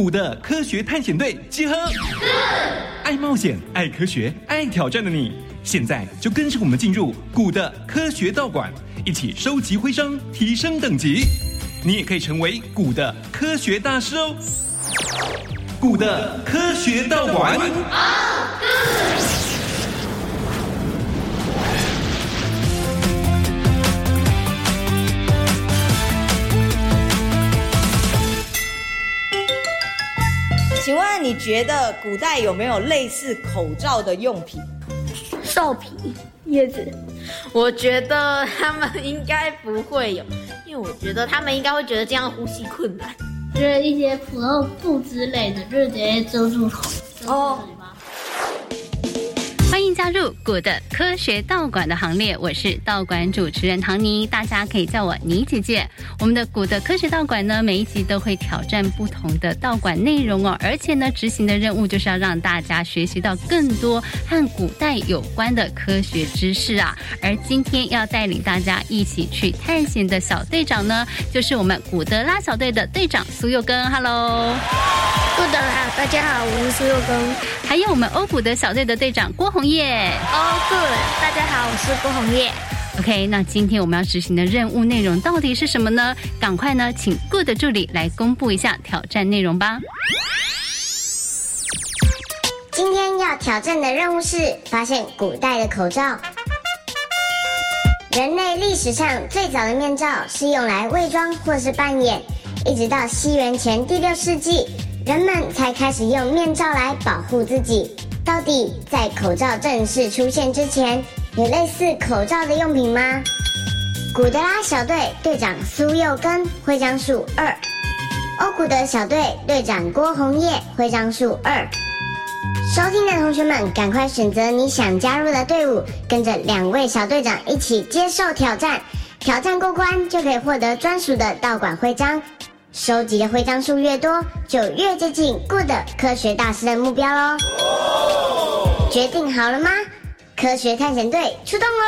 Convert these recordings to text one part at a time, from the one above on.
古的科学探险队集合，爱冒险、爱科学、爱挑战的你，现在就跟着我们进入古的科学道馆，一起收集徽章，提升等级。你也可以成为古的科学大师哦！古的科学道馆。你觉得古代有没有类似口罩的用品？兽皮、叶子，我觉得他们应该不会有，因为我觉得他们应该会觉得这样呼吸困难。就是一些普通布之类的，就是直接遮住口。哦。加入古的科学道馆的行列，我是道馆主持人唐尼，大家可以叫我妮姐姐。我们的古的科学道馆呢，每一集都会挑战不同的道馆内容哦，而且呢，执行的任务就是要让大家学习到更多和古代有关的科学知识啊。而今天要带领大家一起去探险的小队长呢，就是我们古德拉小队的队长苏佑根。Hello，古德拉，大家好，我是苏佑根。还有我们欧古德小队的队长郭红叶。哦，Good，大家好，我是郭红叶。OK，那今天我们要执行的任务内容到底是什么呢？赶快呢，请 Good 的助理来公布一下挑战内容吧。今天要挑战的任务是发现古代的口罩。人类历史上最早的面罩是用来伪装或是扮演，一直到西元前第六世纪，人们才开始用面罩来保护自己。到底在口罩正式出现之前，有类似口罩的用品吗？古德拉小队队长苏佑根，徽章数二；欧古德小队队长郭红叶，徽章数二。收听的同学们，赶快选择你想加入的队伍，跟着两位小队长一起接受挑战。挑战过关，就可以获得专属的道馆徽章。收集的徽章数越多，就越接近 Good 科学大师的目标喽！决定好了吗？科学探险队出动喽！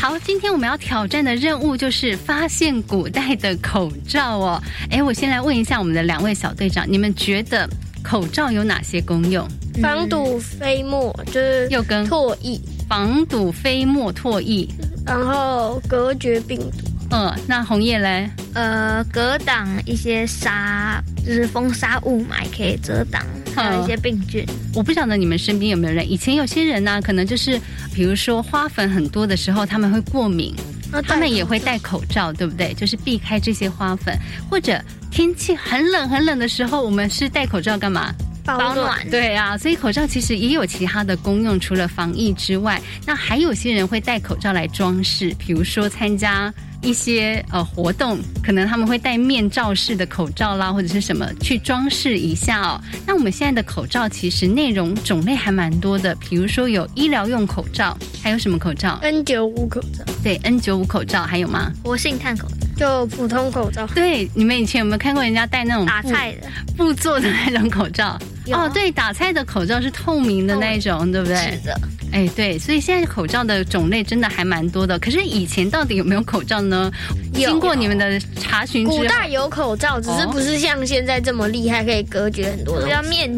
好，今天我们要挑战的任务就是发现古代的口罩哦。哎，我先来问一下我们的两位小队长，你们觉得口罩有哪些功用？防堵飞沫，就是又跟唾液，防堵飞沫唾液。然后隔绝病毒，嗯，那红叶嘞？呃，隔挡一些沙，就是风沙雾霾，可以遮挡还有一些病菌。我不晓得你们身边有没有人，以前有些人呢、啊，可能就是比如说花粉很多的时候，他们会过敏，啊、他们也会戴口罩，对不对？就是避开这些花粉，或者天气很冷很冷的时候，我们是戴口罩干嘛？保暖，对啊，所以口罩其实也有其他的功用，除了防疫之外，那还有些人会戴口罩来装饰，比如说参加一些呃活动，可能他们会戴面罩式的口罩啦，或者是什么去装饰一下哦。那我们现在的口罩其实内容种类还蛮多的，比如说有医疗用口罩，还有什么口罩？N 九五口罩，对，N 九五口罩还有吗？活性炭口罩，就普通口罩。对，你们以前有没有看过人家戴那种打菜的布做的那种口罩？哦，对，打菜的口罩是透明的那种，哦、对不对？是的。哎，对，所以现在口罩的种类真的还蛮多的。可是以前到底有没有口罩呢？有经过你们的查询，古代有口罩，只是不是像现在这么厉害，可以隔绝很多的。要面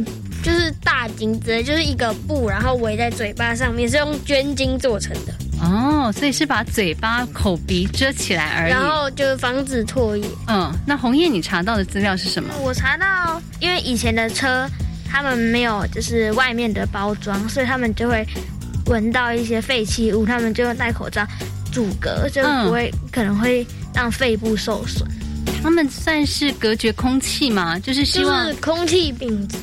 就是大巾子，就是一个布，然后围在嘴巴上面，是用绢巾做成的。哦，所以是把嘴巴、口鼻遮起来而已，然后就是防止唾液。嗯，那红叶，你查到的资料是什么？我查到，因为以前的车。他们没有就是外面的包装，所以他们就会闻到一些废弃物，他们就会戴口罩阻隔，就不会、嗯、可能会让肺部受损。他们算是隔绝空气吗？就是希望就是空气品质。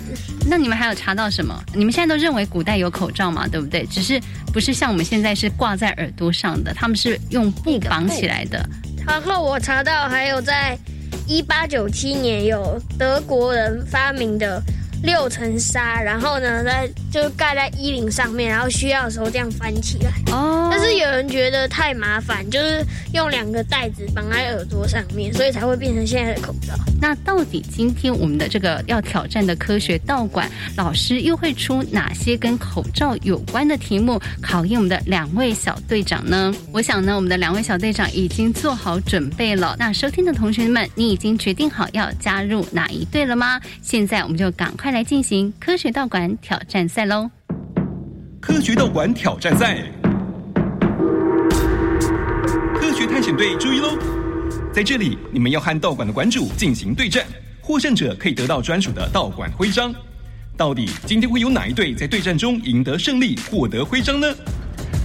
那你们还有查到什么？你们现在都认为古代有口罩嘛？对不对？只是不是像我们现在是挂在耳朵上的，他们是用布绑起来的。然后我查到还有在一八九七年有德国人发明的。六层纱，然后呢，再就盖在衣领上面，然后需要的时候这样翻起来。哦，但是有人觉得太麻烦，就是用两个袋子绑在耳朵上面，所以才会变成现在的口罩。那到底今天我们的这个要挑战的科学道馆老师又会出哪些跟口罩有关的题目，考验我们的两位小队长呢？我想呢，我们的两位小队长已经做好准备了。那收听的同学们，你已经决定好要加入哪一队了吗？现在我们就赶快来进行科学道馆挑战赛喽！科学道馆挑战赛，科学探险队注意喽！在这里，你们要和道馆的馆主进行对战，获胜者可以得到专属的道馆徽章。到底今天会有哪一队在对战中赢得胜利，获得徽章呢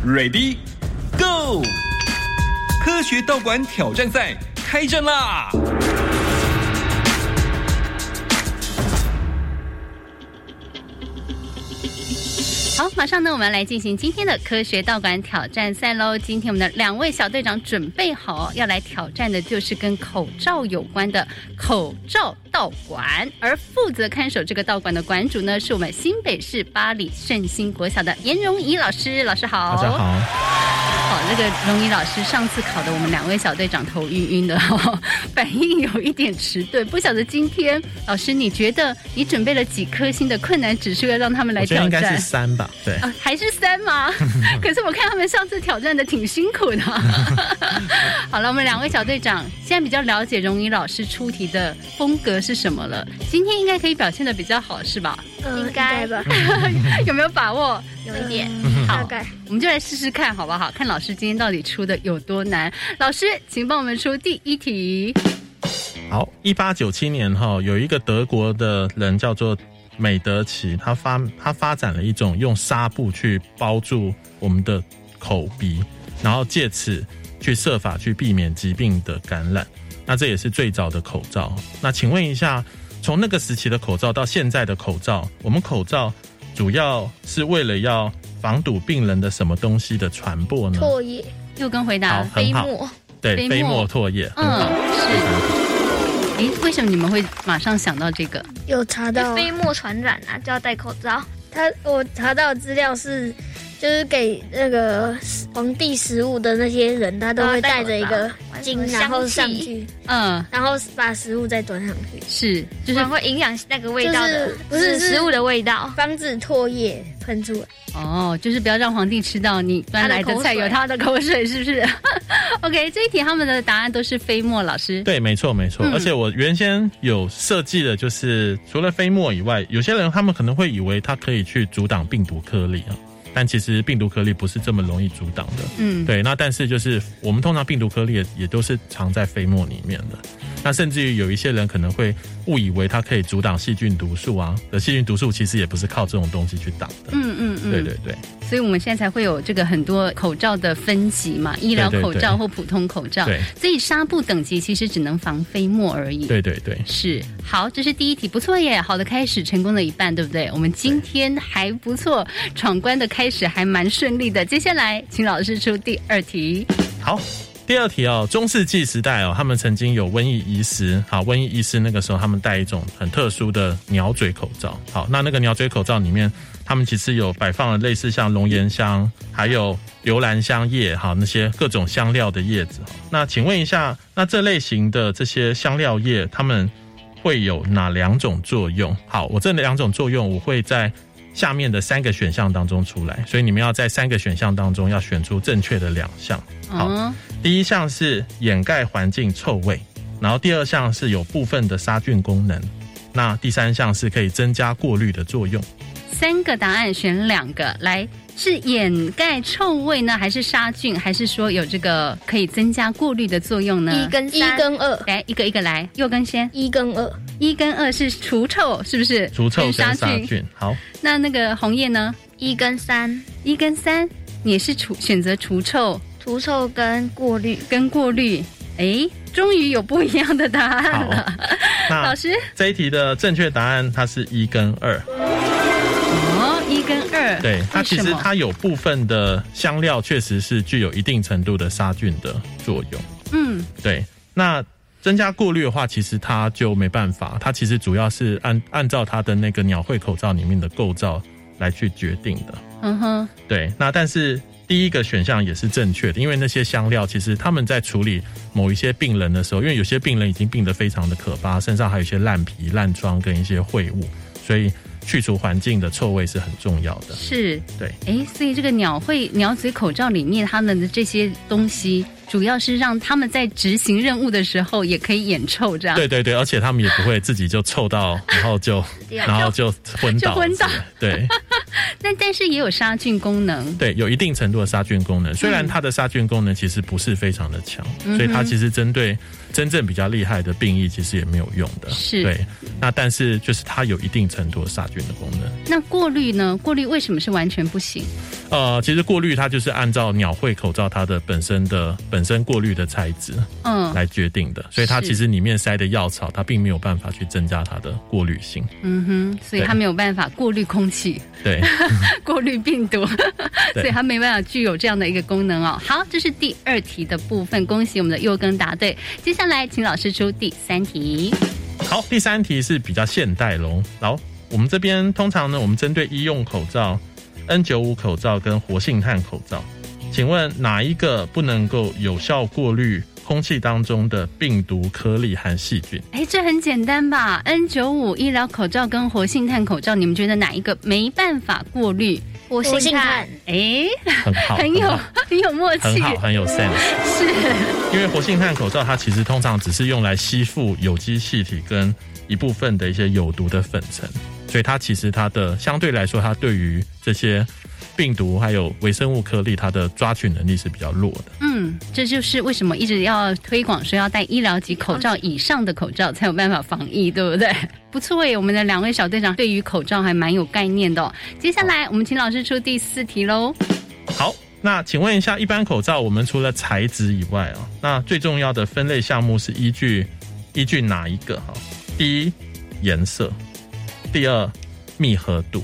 ？Ready, go！科学道馆挑战赛开战啦！好，马上呢，我们来进行今天的科学道馆挑战赛喽。今天我们的两位小队长准备好，要来挑战的就是跟口罩有关的口罩道馆。而负责看守这个道馆的馆主呢，是我们新北市八里圣心国小的颜荣仪老师。老师好，大家好。好，那个荣仪老师上次考的我们两位小队长头晕晕的，哦，反应有一点迟钝。不晓得今天老师你觉得你准备了几颗星的困难指数要让他们来挑战？应该是三吧？对啊，还是三吗？可是我看他们上次挑战的挺辛苦的。好了，我们两位小队长现在比较了解荣仪老师出题的风格是什么了。今天应该可以表现的比较好，是吧？嗯，应该吧？有没有把握？有一点，嗯、好，大概我们就来试试看，好不好？看老师今天到底出的有多难。老师，请帮我们出第一题。好，一八九七年哈，有一个德国的人叫做美德奇，他发他发展了一种用纱布去包住我们的口鼻，然后借此去设法去避免疾病的感染。那这也是最早的口罩。那请问一下，从那个时期的口罩到现在的口罩，我们口罩。主要是为了要防堵病人的什么东西的传播呢？唾液。又跟回答飞沫。对，飞沫唾液。嗯，是。哎，为什么你们会马上想到这个？有查到飞沫传染啊，就要戴口罩。他我查到资料是，就是给那个皇帝食物的那些人，他都会戴着一个巾，然后上去，嗯，然后把食物再端上去。是，就是会影响那个味道的，就是、不是食物的味道，防止唾液喷出来。哦，就是不要让皇帝吃到你端来的菜有他的口水，是不是？OK，这一题他们的答案都是飞沫，老师。对，没错，没错。嗯、而且我原先有设计的，就是除了飞沫以外，有些人他们可能会以为它可以去阻挡病毒颗粒啊。但其实病毒颗粒不是这么容易阻挡的，嗯，对。那但是就是我们通常病毒颗粒也也都是藏在飞沫里面的。那甚至于有一些人可能会误以为它可以阻挡细菌毒素啊，而细菌毒素其实也不是靠这种东西去挡的。嗯嗯嗯，对对对。所以我们现在才会有这个很多口罩的分级嘛，医疗口罩或普通口罩。对，对，对。所以纱布等级其实只能防飞沫而已。对对对。是。好，这是第一题，不错耶，好的开始，成功了一半，对不对？我们今天还不错，闯关的开始还蛮顺利的。接下来，请老师出第二题。好。第二题哦，中世纪时代哦，他们曾经有瘟疫医师。好，瘟疫医师那个时候他们戴一种很特殊的鸟嘴口罩。好，那那个鸟嘴口罩里面，他们其实有摆放了类似像龙涎香，还有留兰香叶，哈，那些各种香料的叶子。那请问一下，那这类型的这些香料叶，它们会有哪两种作用？好，我这两种作用，我会在下面的三个选项当中出来，所以你们要在三个选项当中要选出正确的两项。好。第一项是掩盖环境臭味，然后第二项是有部分的杀菌功能，那第三项是可以增加过滤的作用。三个答案选两个，来是掩盖臭味呢，还是杀菌，还是说有这个可以增加过滤的作用呢？一跟一跟二，来一个一个来，右跟先。一跟二，一跟二是除臭，是不是？除臭跟杀菌。好，那那个红叶呢？一跟三，一跟三，你也是除选择除臭。除臭跟过滤，跟过滤，哎，终于有不一样的答案了。老师，这一题的正确答案它是一跟二。跟二。对，它其实它有部分的香料确实是具有一定程度的杀菌的作用。嗯，对。那增加过滤的话，其实它就没办法。它其实主要是按按照它的那个鸟喙口罩里面的构造来去决定的。嗯哼，对。那但是第一个选项也是正确的，因为那些香料其实他们在处理某一些病人的时候，因为有些病人已经病得非常的可怕，身上还有一些烂皮、烂疮跟一些秽物，所以。去除环境的臭味是很重要的，是对。哎，所以这个鸟会鸟嘴口罩里面，它们的这些东西，主要是让他们在执行任务的时候也可以掩臭，这样。对对对，而且他们也不会自己就臭到，然后就 然后就昏倒，就昏倒。对。但但是也有杀菌功能，对，有一定程度的杀菌功能。虽然它的杀菌功能其实不是非常的强，嗯、所以它其实针对。真正比较厉害的病疫其实也没有用的，是对。那但是就是它有一定程度的杀菌的功能。那过滤呢？过滤为什么是完全不行？呃，其实过滤它就是按照鸟喙口罩它的本身的本身过滤的材质，嗯，来决定的。嗯、所以它其实里面塞的药草，它并没有办法去增加它的过滤性。嗯哼，所以它没有办法过滤空气，对，过滤病毒，所以它没办法具有这样的一个功能哦。好，这是第二题的部分，恭喜我们的佑耕答对。接下来，请老师出第三题。好，第三题是比较现代喽。然后我们这边通常呢，我们针对医用口罩、N95 口罩跟活性炭口罩，请问哪一个不能够有效过滤空气当中的病毒颗粒和细菌？哎，这很简单吧？N 九五医疗口罩跟活性炭口罩，你们觉得哪一个没办法过滤？活性炭，哎，很好，很有很有默契，很好，很有 sense。是，因为活性炭口罩它其实通常只是用来吸附有机气体跟一部分的一些有毒的粉尘，所以它其实它的相对来说，它对于这些。病毒还有微生物颗粒，它的抓取能力是比较弱的。嗯，这就是为什么一直要推广说要戴医疗级口罩以上的口罩才有办法防疫，对不对？不错耶，我们的两位小队长对于口罩还蛮有概念的哦。接下来我们请老师出第四题喽。好，那请问一下，一般口罩我们除了材质以外啊，那最重要的分类项目是依据依据哪一个？哈，第一颜色，第二密合度，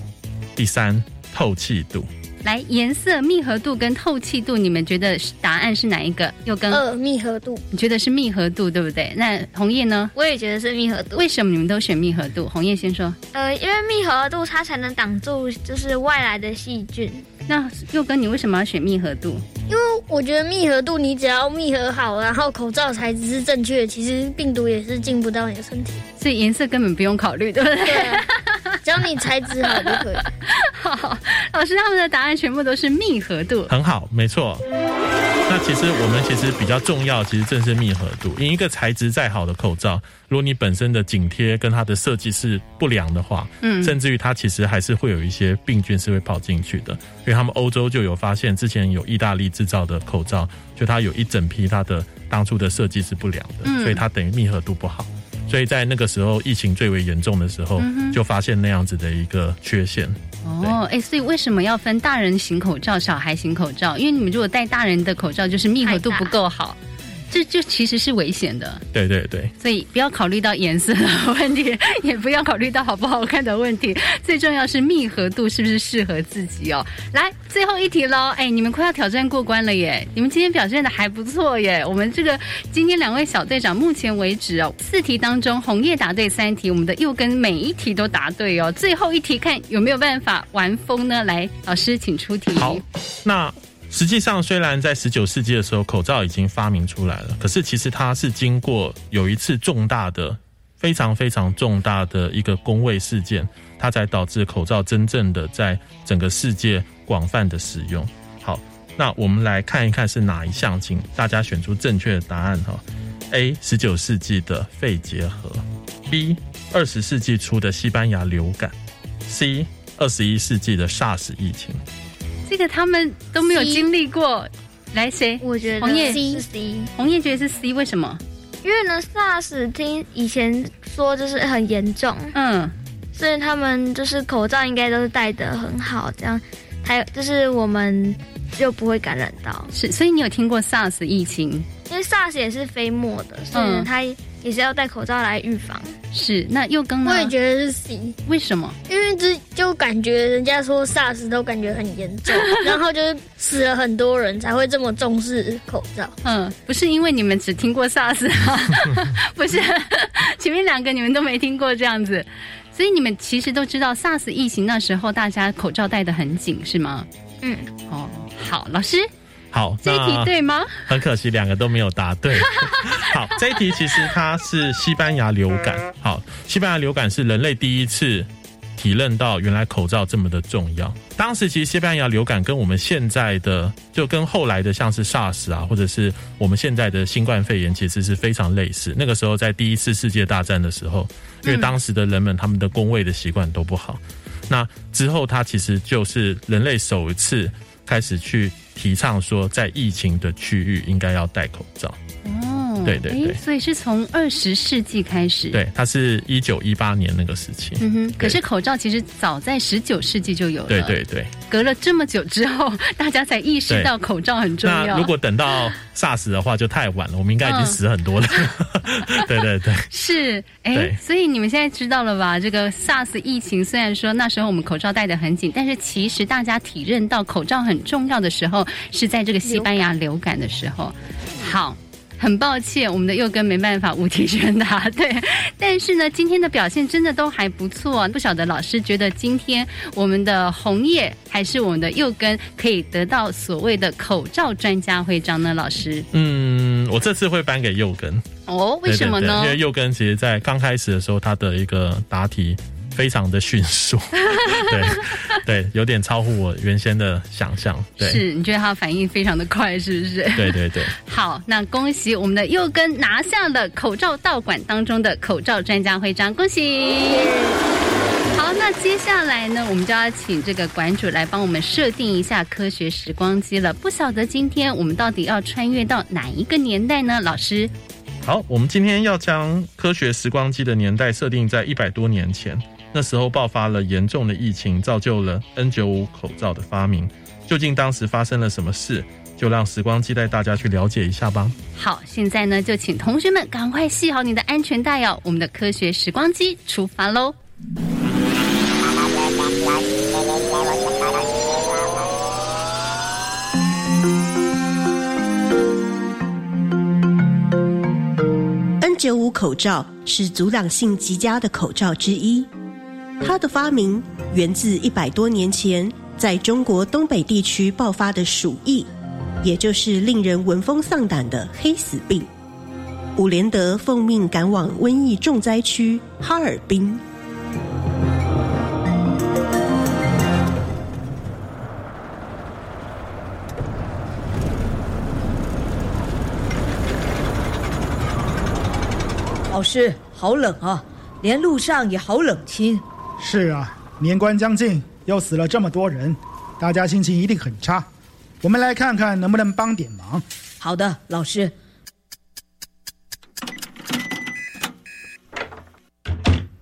第三透气度。来，颜色、密合度跟透气度，你们觉得答案是哪一个？又跟二密合度，你觉得是密合度对不对？那红叶呢？我也觉得是密合度。为什么你们都选密合度？红叶先说。呃，因为密合度它才能挡住就是外来的细菌。那又跟你为什么要选密合度？因为我觉得密合度，你只要密合好，然后口罩材质是正确，其实病毒也是进不到你的身体。所以颜色根本不用考虑，对不对？对啊，只要你材质好就可以。好，老师他们的答案全部都是密合度，很好，没错。那其实我们其实比较重要，其实正是密合度。因为一个材质再好的口罩，如果你本身的紧贴跟它的设计是不良的话，嗯，甚至于它其实还是会有一些病菌是会跑进去的。因为他们欧洲就有发现，之前有意大利制造的口罩，就它有一整批它的当初的设计是不良的，嗯，所以它等于密合度不好。所以在那个时候疫情最为严重的时候，就发现那样子的一个缺陷。哦，哎，所以为什么要分大人型口罩、小孩型口罩？因为你们如果戴大人的口罩，就是密合度不够好。这就其实是危险的，对对对，所以不要考虑到颜色的问题，也不要考虑到好不好看的问题，最重要是密合度是不是适合自己哦。来，最后一题喽，哎，你们快要挑战过关了耶！你们今天表现的还不错耶。我们这个今天两位小队长目前为止哦，四题当中红叶答对三题，我们的又跟每一题都答对哦。最后一题看有没有办法玩疯呢？来，老师请出题。好，那。实际上，虽然在十九世纪的时候，口罩已经发明出来了，可是其实它是经过有一次重大的、非常非常重大的一个公卫事件，它才导致口罩真正的在整个世界广泛的使用。好，那我们来看一看是哪一项，请大家选出正确的答案哈。A. 十九世纪的肺结核，B. 二十世纪初的西班牙流感，C. 二十一世纪的 SARS 疫情。这个他们都没有经历过，来谁？我觉得红叶是 C，红叶觉得是 C，为什么？因为呢，SARS 听以前说就是很严重，嗯，所以他们就是口罩应该都是戴的很好，这样还有就是我们就不会感染到。是，所以你有听过 SARS 疫情？因为 SARS 也是飞沫的，所以它。也是要戴口罩来预防。是，那佑耕呢？我也觉得是 C。为什么？因为这就感觉人家说 SARS 都感觉很严重，然后就是死了很多人才会这么重视口罩。嗯，不是因为你们只听过 SARS 啊，不是，前面两个你们都没听过这样子。所以你们其实都知道，SARS 疫情那时候大家口罩戴得很紧，是吗？嗯，哦，好，老师，好，这一题对吗？很可惜，两个都没有答对。好，这一题其实它是西班牙流感。好，西班牙流感是人类第一次体认到原来口罩这么的重要。当时其实西班牙流感跟我们现在的，就跟后来的像是 SARS 啊，或者是我们现在的新冠肺炎，其实是非常类似。那个时候在第一次世界大战的时候，因为当时的人们他们的工位的习惯都不好。那之后，它其实就是人类首次开始去提倡说，在疫情的区域应该要戴口罩。哦，对对对，所以是从二十世纪开始。对，它是一九一八年那个时期。嗯哼，可是口罩其实早在十九世纪就有了。对对对，隔了这么久之后，大家才意识到口罩很重要。那如果等到 SARS 的话，就太晚了，我们应该已经死很多了。嗯、对对对，是哎，所以你们现在知道了吧？这个 SARS 疫情虽然说那时候我们口罩戴得很紧，但是其实大家体认到口罩很重要的时候，是在这个西班牙流感的时候。好。很抱歉，我们的佑根没办法五题全答，对。但是呢，今天的表现真的都还不错。不晓得老师觉得今天我们的红叶还是我们的佑根可以得到所谓的口罩专家徽章呢？老师，嗯，我这次会颁给佑根。哦，为什么呢？对对对，因为佑根其实在刚开始的时候，他的一个答题。非常的迅速，对对，有点超乎我原先的想象。对，是你觉得他反应非常的快，是不是？对对对。好，那恭喜我们的佑根拿下了口罩道馆当中的口罩专家徽章，恭喜！好，那接下来呢，我们就要请这个馆主来帮我们设定一下科学时光机了。不晓得今天我们到底要穿越到哪一个年代呢？老师？好，我们今天要将科学时光机的年代设定在一百多年前。那时候爆发了严重的疫情，造就了 N95 口罩的发明。究竟当时发生了什么事？就让时光机带大家去了解一下吧。好，现在呢，就请同学们赶快系好你的安全带哦。我们的科学时光机出发喽！N 九五口罩是阻挡性极佳的口罩之一。它的发明源自一百多年前在中国东北地区爆发的鼠疫，也就是令人闻风丧胆的黑死病。伍连德奉命赶往瘟疫重灾区哈尔滨。老师，好冷啊，连路上也好冷清。是啊，年关将近，又死了这么多人，大家心情一定很差。我们来看看能不能帮点忙。好的，老师。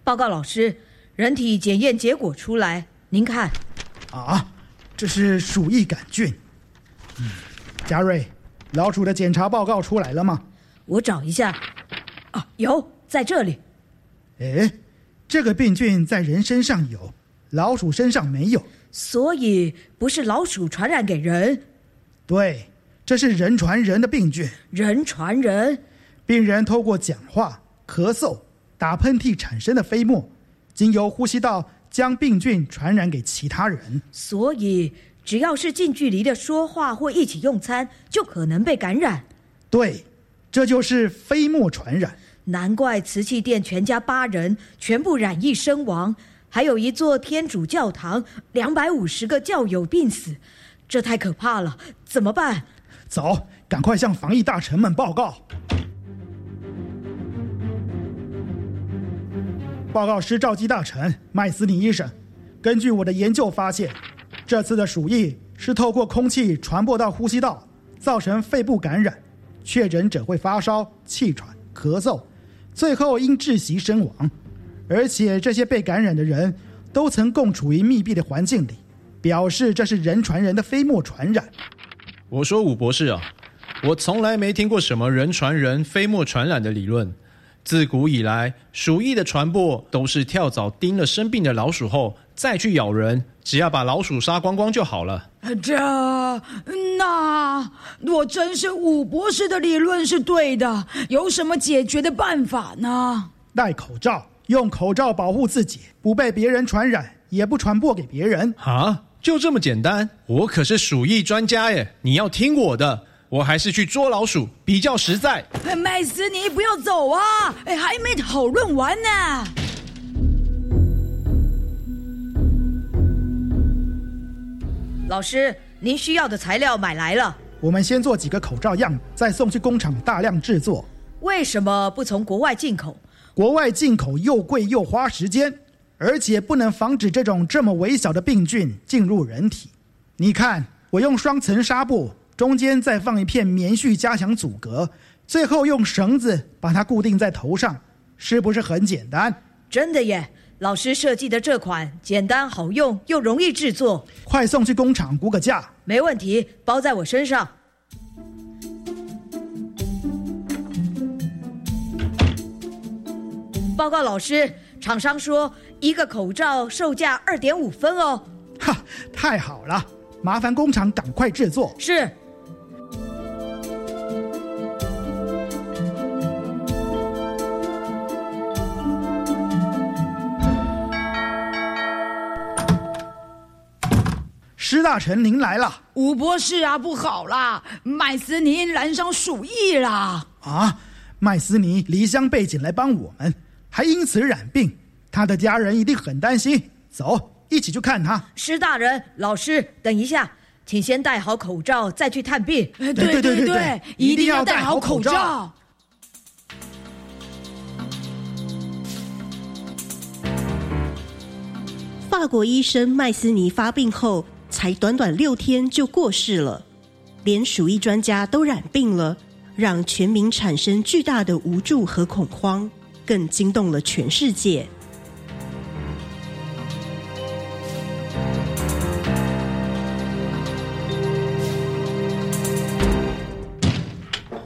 报告老师，人体检验结果出来，您看。啊，这是鼠疫杆菌。嗯，嘉瑞，老鼠的检查报告出来了吗？我找一下。啊，有，在这里。哎。这个病菌在人身上有，老鼠身上没有，所以不是老鼠传染给人。对，这是人传人的病菌。人传人，病人透过讲话、咳嗽、打喷嚏产生的飞沫，经由呼吸道将病菌传染给其他人。所以，只要是近距离的说话或一起用餐，就可能被感染。对，这就是飞沫传染。难怪瓷器店全家八人全部染疫身亡，还有一座天主教堂两百五十个教友病死，这太可怕了！怎么办？走，赶快向防疫大臣们报告。报告师召集大臣麦斯尼医生，根据我的研究发现，这次的鼠疫是透过空气传播到呼吸道，造成肺部感染，确诊者会发烧、气喘、咳嗽。最后因窒息身亡，而且这些被感染的人都曾共处于密闭的环境里，表示这是人传人的飞沫传染。我说武博士啊，我从来没听过什么人传人、飞沫传染的理论。自古以来，鼠疫的传播都是跳蚤叮了生病的老鼠后再去咬人，只要把老鼠杀光光就好了。这，那若真是伍博士的理论是对的。有什么解决的办法呢？戴口罩用口罩保护自己，不被别人传染，也不传播给别人。啊，就这么简单？我可是鼠疫专家耶！你要听我的，我还是去捉老鼠比较实在。麦斯尼，不要走啊！哎，还没讨论完呢。老师，您需要的材料买来了。我们先做几个口罩样，再送去工厂大量制作。为什么不从国外进口？国外进口又贵又花时间，而且不能防止这种这么微小的病菌进入人体。你看，我用双层纱布，中间再放一片棉絮加强阻隔，最后用绳子把它固定在头上，是不是很简单？真的耶！老师设计的这款简单好用又容易制作，快送去工厂估个价。没问题，包在我身上。报告老师，厂商说一个口罩售价二点五分哦。哈，太好了，麻烦工厂赶快制作。是。施大臣，您来了。吴博士啊，不好啦，麦斯尼染上鼠疫啦。啊，麦斯尼离乡背井来帮我们。还因此染病，他的家人一定很担心。走，一起去看他。施大人，老师，等一下，请先戴好口罩，再去探病。对对对对，一定要戴好口罩。法国医生麦斯尼发病后，才短短六天就过世了，连鼠疫专家都染病了，让全民产生巨大的无助和恐慌。更惊动了全世界。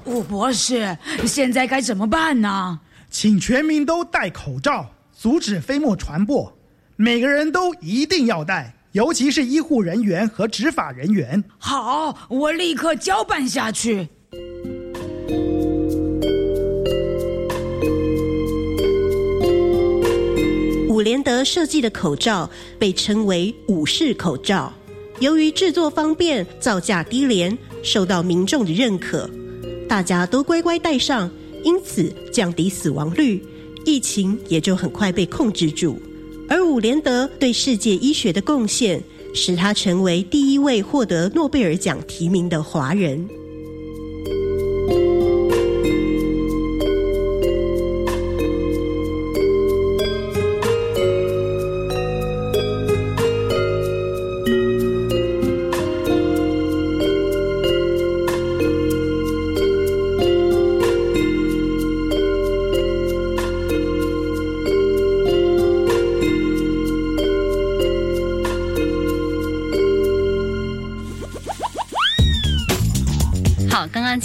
吴博士，现在该怎么办呢？请全民都戴口罩，阻止飞沫传播。每个人都一定要戴，尤其是医护人员和执法人员。好，我立刻交办下去。伍连德设计的口罩被称为“伍式口罩”，由于制作方便、造价低廉，受到民众的认可，大家都乖乖戴上，因此降低死亡率，疫情也就很快被控制住。而伍连德对世界医学的贡献，使他成为第一位获得诺贝尔奖提名的华人。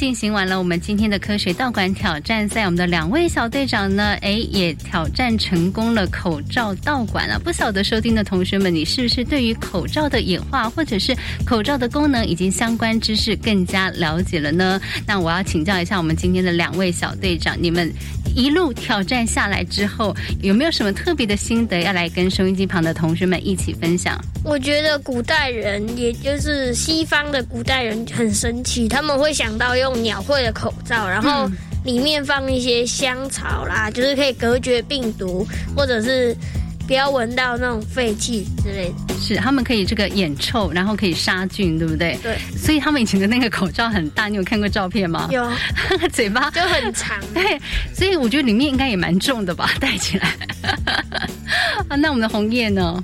进行完了我们今天的科学道馆挑战赛，我们的两位小队长呢，哎，也挑战成功了口罩道馆啊！不晓得收听的同学们，你是不是对于口罩的演化，或者是口罩的功能以及相关知识更加了解了呢？那我要请教一下我们今天的两位小队长，你们一路挑战下来之后，有没有什么特别的心得要来跟收音机旁的同学们一起分享？我觉得古代人，也就是西方的古代人，很神奇，他们会想到用。用鸟喙的口罩，然后里面放一些香草啦，就是可以隔绝病毒，或者是不要闻到那种废气之类的。是，他们可以这个眼臭，然后可以杀菌，对不对？对。所以他们以前的那个口罩很大，你有看过照片吗？有，嘴巴就很长。对，所以我觉得里面应该也蛮重的吧，戴起来。啊，那我们的红叶呢？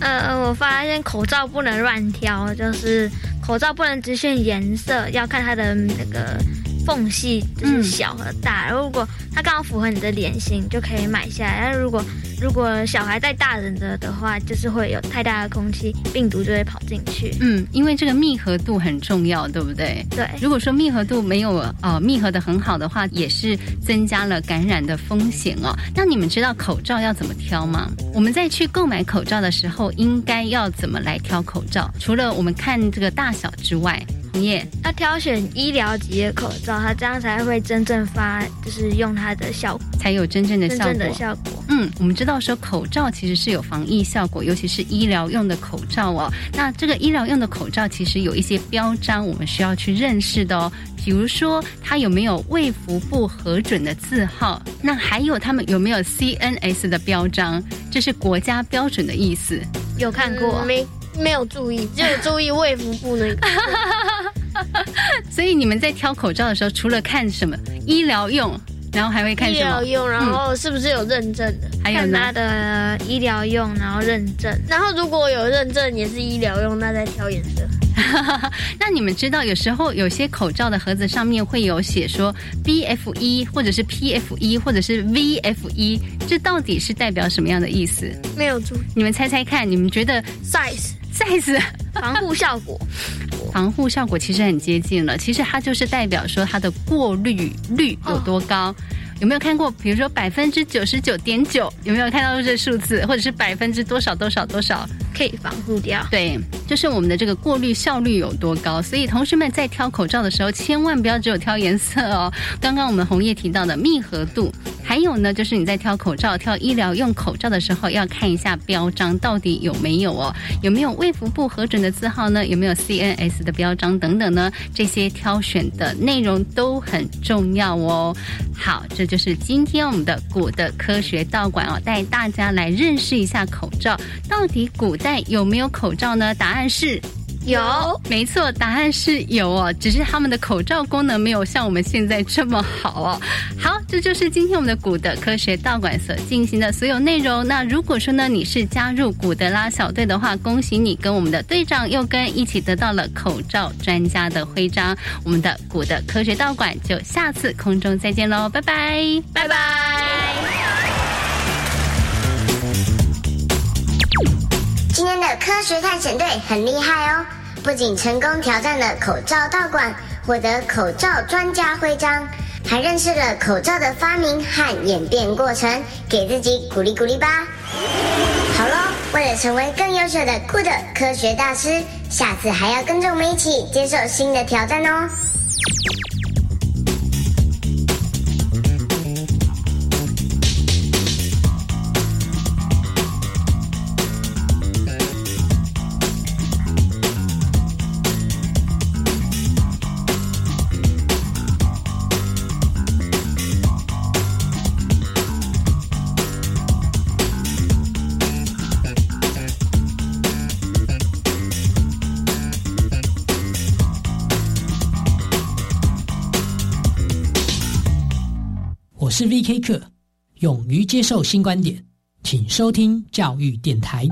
呃，我发现口罩不能乱挑，就是口罩不能只选颜色，要看它的那个缝隙，就是小和大。嗯、如果它刚好符合你的脸型，就可以买下来。但如果如果小孩带大人的的话，就是会有太大的空气，病毒就会跑进去。嗯，因为这个密合度很重要，对不对？对。如果说密合度没有呃密合的很好的话，也是增加了感染的风险哦。那你们知道口罩要怎么挑吗？我们在去购买口罩的时候，应该要怎么来挑口罩？除了我们看这个大小之外，红叶要挑选医疗级的口罩，它这样才会真正发，就是用它的效果，才有真正的效果。真正的效果。嗯，我们知道说口罩其实是有防疫效果，尤其是医疗用的口罩哦。那这个医疗用的口罩其实有一些标章，我们需要去认识的哦。比如说，它有没有卫福部核准的字号？那还有他们有没有 CNS 的标章？这是国家标准的意思。有看过？嗯、没没有注意，只有注意卫福部那个。所以你们在挑口罩的时候，除了看什么医疗用，然后还会看什么？医疗用，然后是不是有认证的？嗯、还有呢？看它的医疗用，然后认证。然后如果有认证也是医疗用，那再挑颜色。那你们知道，有时候有些口罩的盒子上面会有写说 BF1 或者是 PF1 或者是 VF1，这到底是代表什么样的意思？没有注意，你们猜猜看，你们觉得 size size 防护效果，防护效果其实很接近了。其实它就是代表说它的过滤率有多高。哦有没有看过？比如说百分之九十九点九，有没有看到这数字？或者是百分之多少多少多少可以防护掉？对，就是我们的这个过滤效率有多高。所以同学们在挑口罩的时候，千万不要只有挑颜色哦。刚刚我们红叶提到的密合度，还有呢，就是你在挑口罩、挑医疗用口罩的时候，要看一下标章到底有没有哦，有没有卫福部核准的字号呢？有没有 CNS 的标章等等呢？这些挑选的内容都很重要哦。好，这就是今天我们的古的科学道馆哦，带大家来认识一下口罩。到底古代有没有口罩呢？答案是。有，没错，答案是有哦，只是他们的口罩功能没有像我们现在这么好哦。好，这就是今天我们的古德科学道馆所进行的所有内容。那如果说呢，你是加入古德拉小队的话，恭喜你跟我们的队长又跟一起得到了口罩专家的徽章。我们的古德科学道馆就下次空中再见喽，拜拜，拜拜。今天的科学探险队很厉害哦，不仅成功挑战了口罩道馆，获得口罩专家徽章，还认识了口罩的发明和演变过程，给自己鼓励鼓励吧。好喽，为了成为更优秀的酷的科学大师，下次还要跟着我们一起接受新的挑战哦。是 VK 课，勇于接受新观点，请收听教育电台。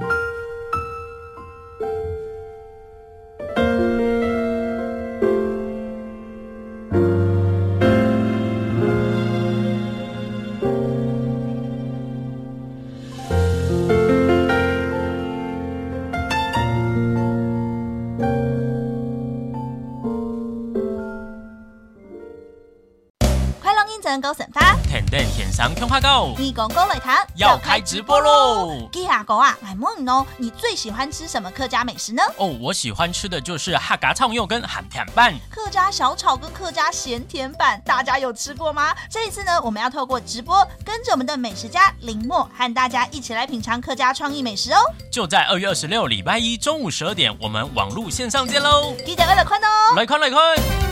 高审发，天天线上通话高，你公公擂台要开直播喽！鸡阿狗啊，来问你哦，你最喜欢吃什么客家美食呢？哦，我喜欢吃的就是客家炒肉跟咸甜饭。客家小炒跟客家咸甜饭，大家有吃过吗？这一次呢，我们要透过直播，跟着我们的美食家林默，和大家一起来品尝客家创意美食哦。就在二月二十六礼拜一中午十二点，我们网络线上见喽！记得来看哦，来看来看。